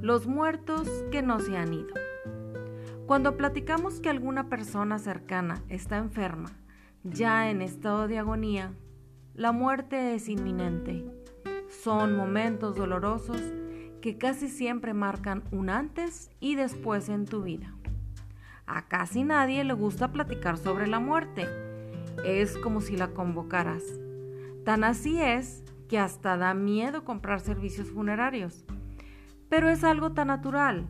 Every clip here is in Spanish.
Los muertos que no se han ido. Cuando platicamos que alguna persona cercana está enferma, ya en estado de agonía, la muerte es inminente. Son momentos dolorosos que casi siempre marcan un antes y después en tu vida. A casi nadie le gusta platicar sobre la muerte. Es como si la convocaras. Tan así es que hasta da miedo comprar servicios funerarios pero es algo tan natural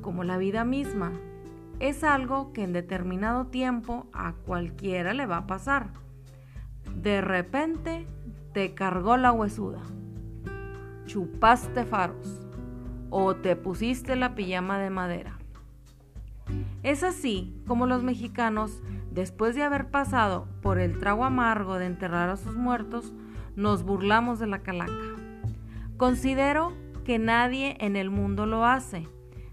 como la vida misma. Es algo que en determinado tiempo a cualquiera le va a pasar. De repente te cargó la huesuda, chupaste faros o te pusiste la pijama de madera. Es así como los mexicanos, después de haber pasado por el trago amargo de enterrar a sus muertos, nos burlamos de la calaca. Considero que nadie en el mundo lo hace.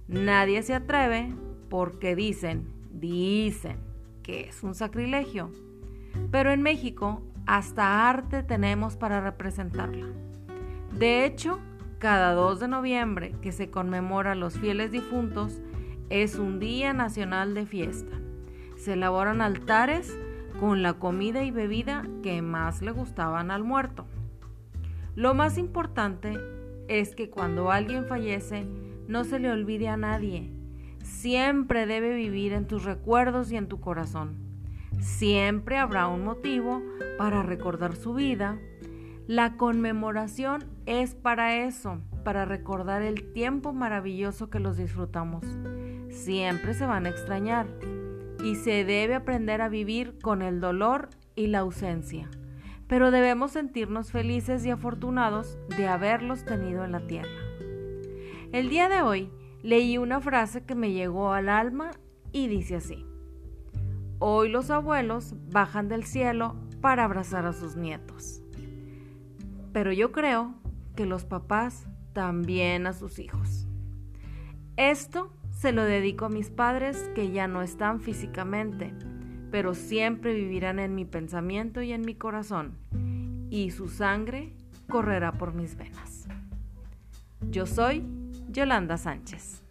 Nadie se atreve porque dicen, dicen que es un sacrilegio. Pero en México hasta arte tenemos para representarla. De hecho, cada 2 de noviembre que se conmemora los fieles difuntos es un día nacional de fiesta. Se elaboran altares con la comida y bebida que más le gustaban al muerto. Lo más importante es que cuando alguien fallece no se le olvide a nadie. Siempre debe vivir en tus recuerdos y en tu corazón. Siempre habrá un motivo para recordar su vida. La conmemoración es para eso, para recordar el tiempo maravilloso que los disfrutamos. Siempre se van a extrañar y se debe aprender a vivir con el dolor y la ausencia pero debemos sentirnos felices y afortunados de haberlos tenido en la tierra. El día de hoy leí una frase que me llegó al alma y dice así, Hoy los abuelos bajan del cielo para abrazar a sus nietos. Pero yo creo que los papás también a sus hijos. Esto se lo dedico a mis padres que ya no están físicamente, pero siempre vivirán en mi pensamiento y en mi corazón, y su sangre correrá por mis venas. Yo soy Yolanda Sánchez.